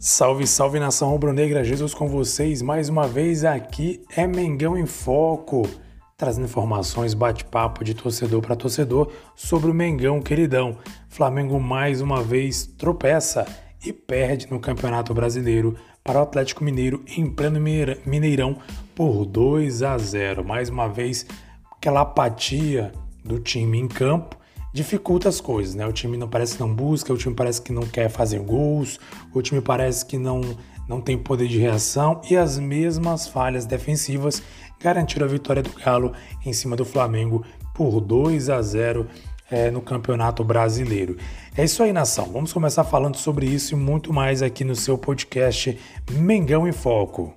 Salve, salve nação rubro-negra, Jesus com vocês. Mais uma vez aqui é Mengão em Foco, trazendo informações, bate-papo de torcedor para torcedor sobre o Mengão queridão. Flamengo mais uma vez tropeça e perde no Campeonato Brasileiro para o Atlético Mineiro em pleno Mineirão por 2 a 0. Mais uma vez aquela apatia do time em campo dificulta as coisas, né? O time não parece que não busca, o time parece que não quer fazer gols, o time parece que não, não tem poder de reação e as mesmas falhas defensivas garantiram a vitória do Galo em cima do Flamengo por 2 a 0 é, no Campeonato Brasileiro. É isso aí, nação. Vamos começar falando sobre isso e muito mais aqui no seu podcast Mengão em Foco.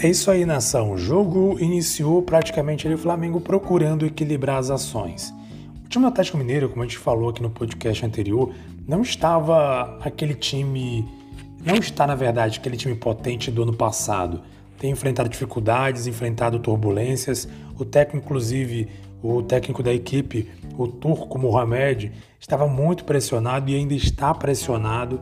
É isso aí, nação. O jogo iniciou praticamente ali o Flamengo procurando equilibrar as ações. O time do Atlético Mineiro, como a gente falou aqui no podcast anterior, não estava aquele time. Não está, na verdade, aquele time potente do ano passado. Tem enfrentado dificuldades, enfrentado turbulências. O técnico, inclusive, o técnico da equipe, o turco Mohamed, estava muito pressionado e ainda está pressionado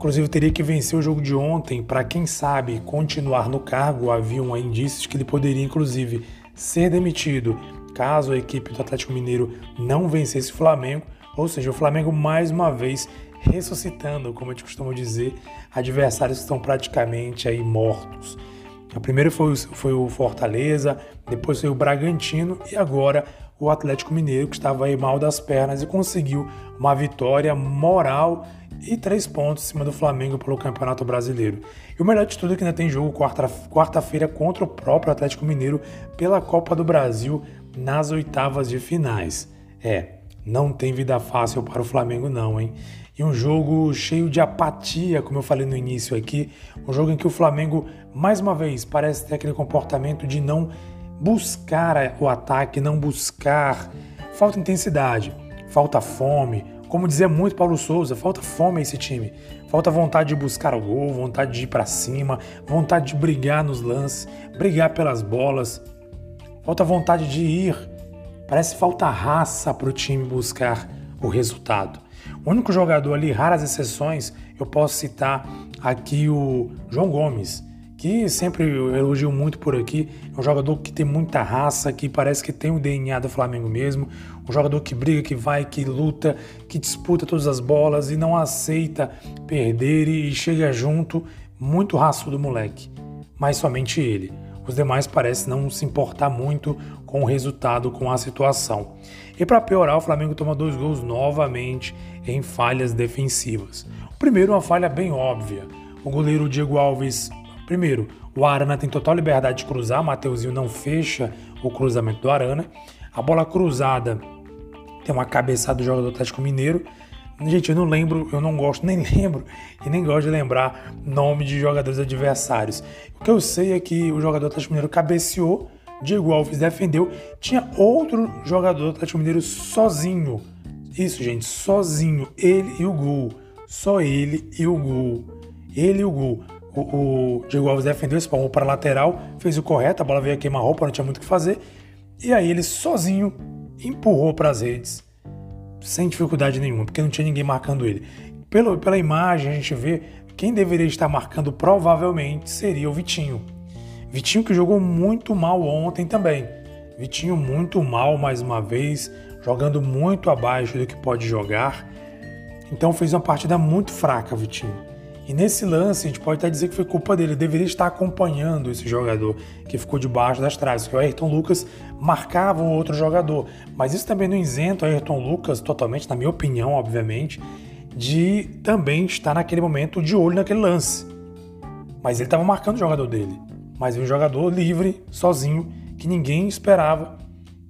Inclusive teria que vencer o jogo de ontem para quem sabe continuar no cargo. Haviam indícios que ele poderia inclusive ser demitido caso a equipe do Atlético Mineiro não vencesse o Flamengo, ou seja, o Flamengo mais uma vez ressuscitando, como a gente costuma dizer, adversários que estão praticamente aí mortos. O primeiro foi, foi o Fortaleza, depois foi o Bragantino e agora o Atlético Mineiro, que estava aí mal das pernas e conseguiu uma vitória moral e três pontos em cima do Flamengo pelo Campeonato Brasileiro. E o melhor de tudo é que ainda tem jogo quarta-feira contra o próprio Atlético Mineiro pela Copa do Brasil nas oitavas de finais. É, não tem vida fácil para o Flamengo não, hein? E um jogo cheio de apatia, como eu falei no início aqui, um jogo em que o Flamengo, mais uma vez, parece ter aquele comportamento de não buscar o ataque, não buscar, falta intensidade, falta fome, como dizia muito Paulo Souza, falta fome a esse time. Falta vontade de buscar o gol, vontade de ir para cima, vontade de brigar nos lances, brigar pelas bolas. Falta vontade de ir. Parece falta raça para o time buscar o resultado. O único jogador ali, raras exceções, eu posso citar aqui o João Gomes que sempre eu elogio muito por aqui. É um jogador que tem muita raça, que parece que tem o DNA do Flamengo mesmo. Um jogador que briga, que vai, que luta, que disputa todas as bolas e não aceita perder e chega junto. Muito raço do moleque, mas somente ele. Os demais parecem não se importar muito com o resultado, com a situação. E para piorar, o Flamengo toma dois gols novamente em falhas defensivas. O primeiro, uma falha bem óbvia. O goleiro Diego Alves Primeiro, o Arana tem total liberdade de cruzar, Mateuzinho não fecha o cruzamento do Arana. A bola cruzada tem uma cabeçada do jogador do Atlético Mineiro. Gente, eu não lembro, eu não gosto, nem lembro e nem gosto de lembrar nome de jogadores adversários. O que eu sei é que o jogador do Atlético Mineiro cabeceou, Diego Alves defendeu, tinha outro jogador do Atlético Mineiro sozinho. Isso, gente, sozinho, ele e o gol. Só ele e o gol. Ele e o gol o, o Diego Alves defendeu, espalmou para a lateral, fez o correto, a bola veio a queimar-roupa, não tinha muito o que fazer. E aí ele sozinho empurrou para as redes, sem dificuldade nenhuma, porque não tinha ninguém marcando ele. Pelo, pela imagem a gente vê quem deveria estar marcando provavelmente seria o Vitinho. Vitinho que jogou muito mal ontem também. Vitinho muito mal mais uma vez, jogando muito abaixo do que pode jogar. Então fez uma partida muito fraca, Vitinho. E nesse lance, a gente pode até dizer que foi culpa dele. Ele deveria estar acompanhando esse jogador que ficou debaixo das traves, que o Ayrton Lucas marcava um outro jogador. Mas isso também não isenta o Ayrton Lucas totalmente, na minha opinião, obviamente, de também estar naquele momento de olho naquele lance. Mas ele estava marcando o jogador dele. Mas um jogador livre, sozinho, que ninguém esperava,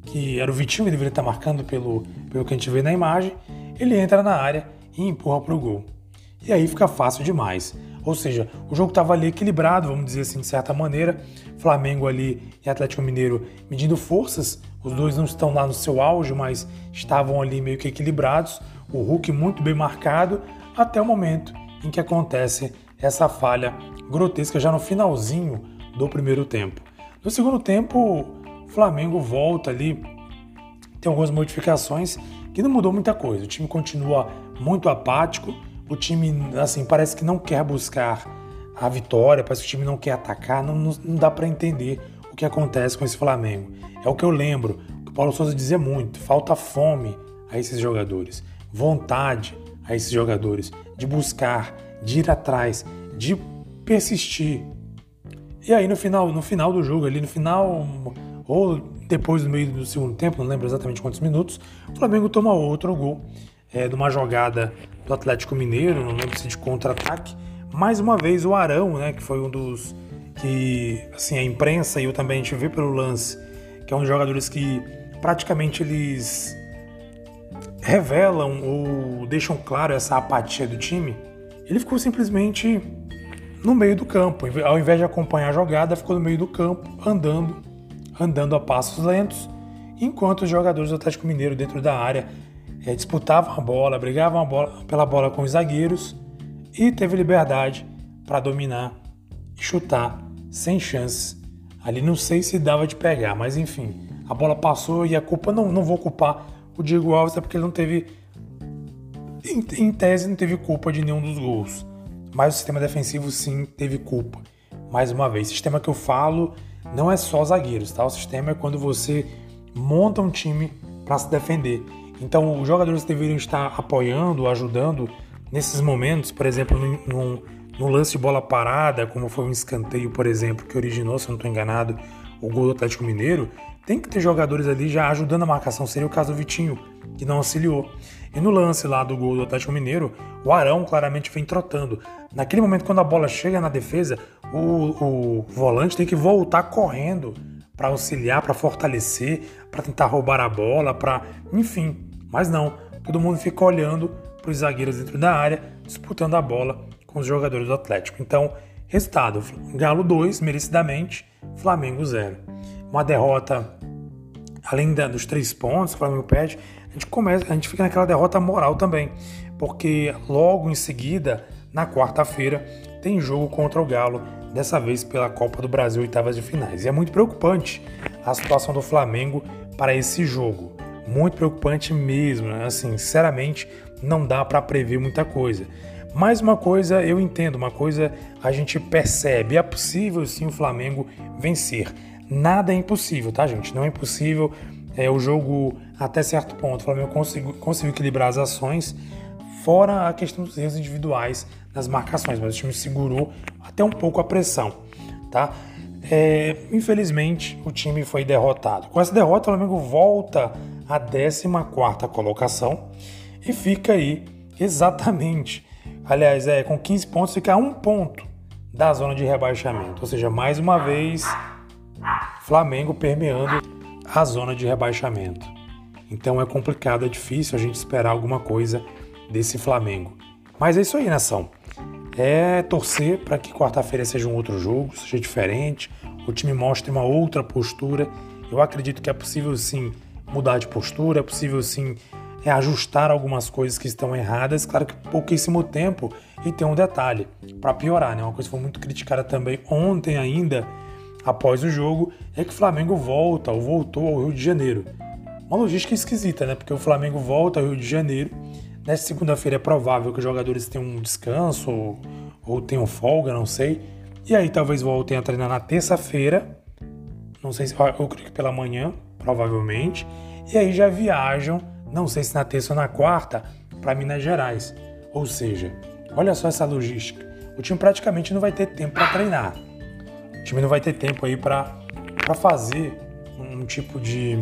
que era o Vitinho que deveria estar marcando pelo, pelo que a gente vê na imagem. Ele entra na área e empurra para o gol. E aí fica fácil demais. Ou seja, o jogo estava ali equilibrado, vamos dizer assim, de certa maneira. Flamengo ali e Atlético Mineiro medindo forças. Os dois não estão lá no seu auge, mas estavam ali meio que equilibrados. O Hulk muito bem marcado, até o momento em que acontece essa falha grotesca já no finalzinho do primeiro tempo. No segundo tempo, o Flamengo volta ali, tem algumas modificações que não mudou muita coisa. O time continua muito apático o time, assim, parece que não quer buscar a vitória, parece que o time não quer atacar, não, não, não dá para entender o que acontece com esse Flamengo. É o que eu lembro, que o Paulo Souza dizia muito, falta fome a esses jogadores, vontade a esses jogadores de buscar, de ir atrás, de persistir. E aí no final, no final do jogo, ali no final ou depois do meio do segundo tempo, não lembro exatamente quantos minutos, o Flamengo toma outro gol é, de uma jogada do Atlético Mineiro, não lembro se de contra-ataque. Mais uma vez o Arão, né, que foi um dos que assim a imprensa e eu também a gente vê pelo lance, que é um dos jogadores que praticamente eles revelam ou deixam claro essa apatia do time. Ele ficou simplesmente no meio do campo, ao invés de acompanhar a jogada, ficou no meio do campo, andando, andando a passos lentos, enquanto os jogadores do Atlético Mineiro dentro da área é, disputavam a bola, brigavam a bola, pela bola com os zagueiros e teve liberdade para dominar e chutar sem chances. Ali não sei se dava de pegar, mas enfim, a bola passou e a culpa não, não vou culpar o Diego Alves, é porque ele não teve, em, em tese, não teve culpa de nenhum dos gols. Mas o sistema defensivo sim teve culpa. Mais uma vez, sistema que eu falo não é só zagueiros, tá? O sistema é quando você monta um time para se defender. Então, os jogadores deveriam estar apoiando, ajudando nesses momentos, por exemplo, no, no lance de bola parada, como foi um escanteio, por exemplo, que originou, se eu não estou enganado, o gol do Atlético Mineiro, tem que ter jogadores ali já ajudando a marcação. Seria o caso do Vitinho, que não auxiliou. E no lance lá do gol do Atlético Mineiro, o Arão claramente vem trotando. Naquele momento, quando a bola chega na defesa, o, o volante tem que voltar correndo para auxiliar, para fortalecer, para tentar roubar a bola, para. Enfim, mas não, todo mundo fica olhando para os zagueiros dentro da área, disputando a bola com os jogadores do Atlético. Então, resultado: Galo 2, merecidamente, Flamengo 0. Uma derrota, além da, dos três pontos o Flamengo perde, a gente, começa, a gente fica naquela derrota moral também, porque logo em seguida, na quarta-feira, tem jogo contra o Galo, dessa vez pela Copa do Brasil, oitavas de finais. E é muito preocupante a situação do Flamengo para esse jogo muito preocupante mesmo. Né? Assim, sinceramente, não dá para prever muita coisa. Mais uma coisa eu entendo, uma coisa a gente percebe, é possível sim o Flamengo vencer. Nada é impossível, tá, gente? Não é impossível. É, o jogo, até certo ponto, o Flamengo conseguiu, conseguiu equilibrar as ações, fora a questão dos erros individuais nas marcações, mas o time segurou até um pouco a pressão, tá? É, infelizmente, o time foi derrotado. Com essa derrota, o Flamengo volta à 14 colocação e fica aí exatamente, aliás, é com 15 pontos, fica a um ponto da zona de rebaixamento. Ou seja, mais uma vez, Flamengo permeando a zona de rebaixamento. Então é complicado, é difícil a gente esperar alguma coisa desse Flamengo. Mas é isso aí, nação. É torcer para que quarta-feira seja um outro jogo, seja diferente, o time mostre uma outra postura. Eu acredito que é possível sim mudar de postura, é possível sim é ajustar algumas coisas que estão erradas. Claro que pouquíssimo tempo e tem um detalhe para piorar, né? Uma coisa que foi muito criticada também ontem ainda após o jogo é que o Flamengo volta ou voltou ao Rio de Janeiro. Uma logística esquisita, né? Porque o Flamengo volta ao Rio de Janeiro. Nesta segunda-feira é provável que os jogadores tenham um descanso ou, ou tenham folga, não sei. E aí talvez voltem a treinar na terça-feira. Não sei se eu creio que pela manhã, provavelmente, e aí já viajam, não sei se na terça ou na quarta, para Minas Gerais. Ou seja, olha só essa logística. o time praticamente não vai ter tempo para treinar. O time não vai ter tempo aí para fazer um tipo de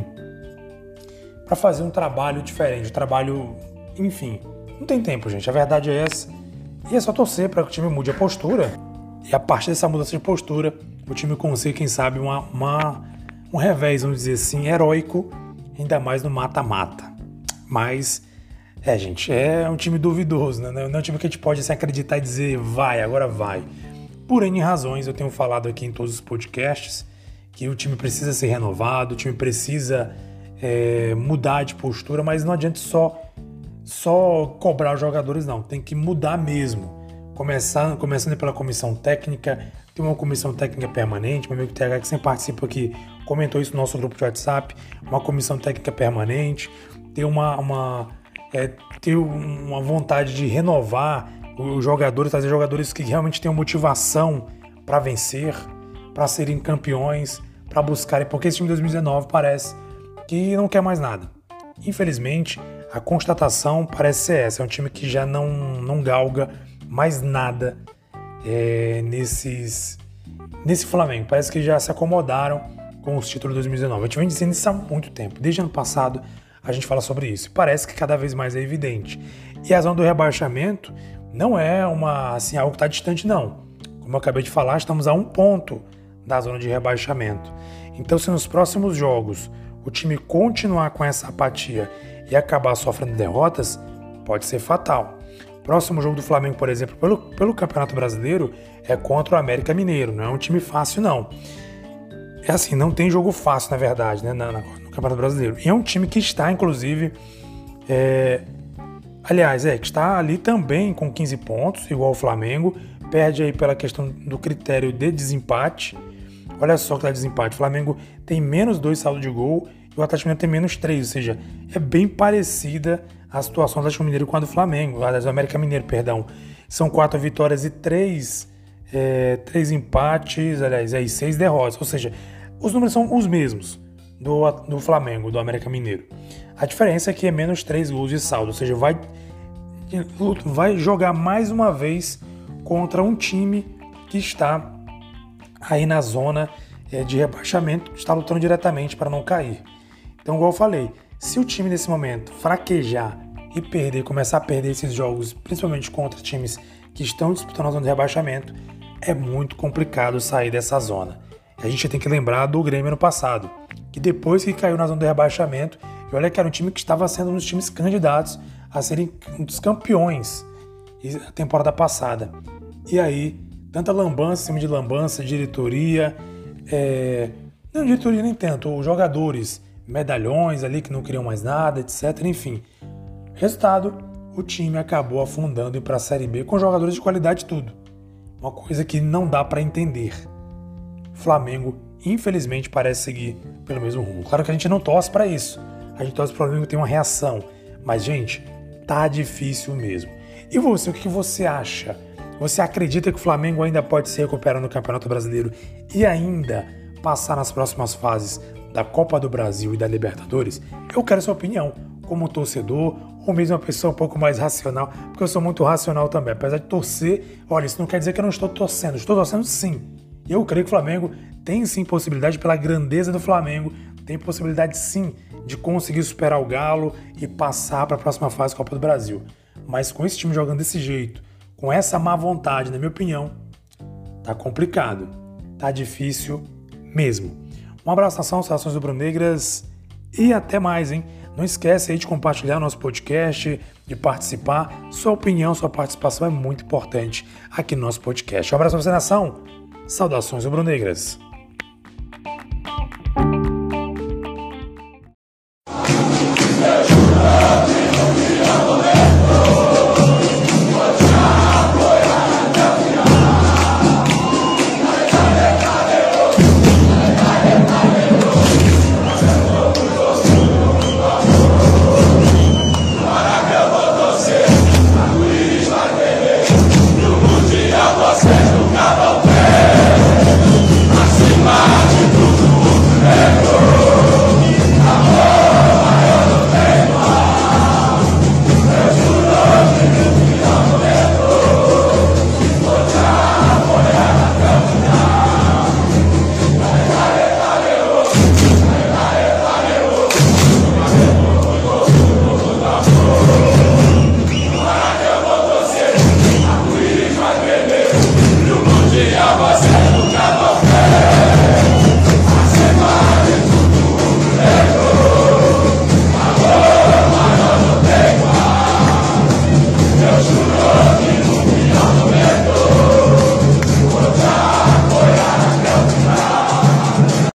para fazer um trabalho diferente, um trabalho, enfim, não tem tempo, gente. A verdade é essa. E é só torcer para que o time mude a postura. E a partir dessa mudança de postura, o time consiga, quem sabe, uma, uma, um revés, vamos dizer assim, heróico, ainda mais no mata-mata. Mas, é, gente, é um time duvidoso, né? Não é um time que a gente pode assim, acreditar e dizer vai, agora vai. Por N razões, eu tenho falado aqui em todos os podcasts que o time precisa ser renovado, o time precisa é, mudar de postura, mas não adianta só só cobrar os jogadores, não. Tem que mudar mesmo. Começando, começando pela comissão técnica, tem uma comissão técnica permanente, meu amigo TH que sempre participa aqui, comentou isso no nosso grupo de WhatsApp, uma comissão técnica permanente, ter uma, uma, é, ter uma vontade de renovar os jogadores, trazer jogadores que realmente tenham motivação para vencer, para serem campeões, para buscarem, porque esse time de 2019 parece que não quer mais nada. Infelizmente, a constatação parece ser essa: é um time que já não, não galga mais nada é, nesses, nesse Flamengo. Parece que já se acomodaram com os títulos de 2019. A gente vem dizendo isso há muito tempo. Desde ano passado a gente fala sobre isso. Parece que cada vez mais é evidente. E a zona do rebaixamento não é uma assim algo que está distante, não. Como eu acabei de falar, estamos a um ponto da zona de rebaixamento. Então, se nos próximos jogos o time continuar com essa apatia e acabar sofrendo derrotas, pode ser fatal. Próximo jogo do Flamengo, por exemplo, pelo, pelo Campeonato Brasileiro, é contra o América Mineiro. Não é um time fácil, não. É assim, não tem jogo fácil, na verdade, né, no, no Campeonato Brasileiro. E é um time que está, inclusive. É, aliás, é, que está ali também com 15 pontos, igual o Flamengo. Perde aí pela questão do critério de desempate. Olha só que tá desempate. O Flamengo tem menos dois saldo de gol e o Atlético tem menos 3, ou seja, é bem parecida a situação do Atlético Mineiro com a do Flamengo, aliás, do América Mineiro, perdão. São quatro vitórias e três, é, três empates, aliás, aí seis derrotas, ou seja, os números são os mesmos do, do Flamengo, do América Mineiro. A diferença é que é menos três gols de saldo, ou seja, vai, vai jogar mais uma vez contra um time que está aí na zona é, de rebaixamento, está lutando diretamente para não cair. Então, igual eu falei, se o time nesse momento fraquejar e perder, começar a perder esses jogos, principalmente contra times que estão disputando a zona de rebaixamento, é muito complicado sair dessa zona. A gente tem que lembrar do Grêmio no passado, que depois que caiu na zona de rebaixamento, e olha que era um time que estava sendo um dos times candidatos a serem um dos campeões na temporada passada. E aí, tanta lambança, cima de lambança, diretoria, é... não diretoria nem tanto, os jogadores medalhões ali que não queriam mais nada, etc. Enfim, resultado: o time acabou afundando para a Série B com jogadores de qualidade tudo. Uma coisa que não dá para entender. Flamengo, infelizmente, parece seguir pelo mesmo rumo. Claro que a gente não torce para isso. A gente torce para o Flamengo ter uma reação. Mas, gente, tá difícil mesmo. E você, o que você acha? Você acredita que o Flamengo ainda pode se recuperar no Campeonato Brasileiro e ainda passar nas próximas fases da Copa do Brasil e da Libertadores, eu quero sua opinião, como torcedor ou mesmo uma pessoa um pouco mais racional, porque eu sou muito racional também. Apesar de torcer, olha, isso não quer dizer que eu não estou torcendo, estou torcendo sim. Eu creio que o Flamengo tem sim possibilidade, pela grandeza do Flamengo, tem possibilidade sim de conseguir superar o Galo e passar para a próxima fase da Copa do Brasil. Mas com esse time jogando desse jeito, com essa má vontade, na minha opinião, tá complicado, tá difícil mesmo. Um abraço nação, saudações rubro-negras e até mais, hein? Não esquece aí de compartilhar nosso podcast, de participar. Sua opinião, sua participação é muito importante aqui no nosso podcast. Um abraço pra você, nação. Saudações rubro-negras.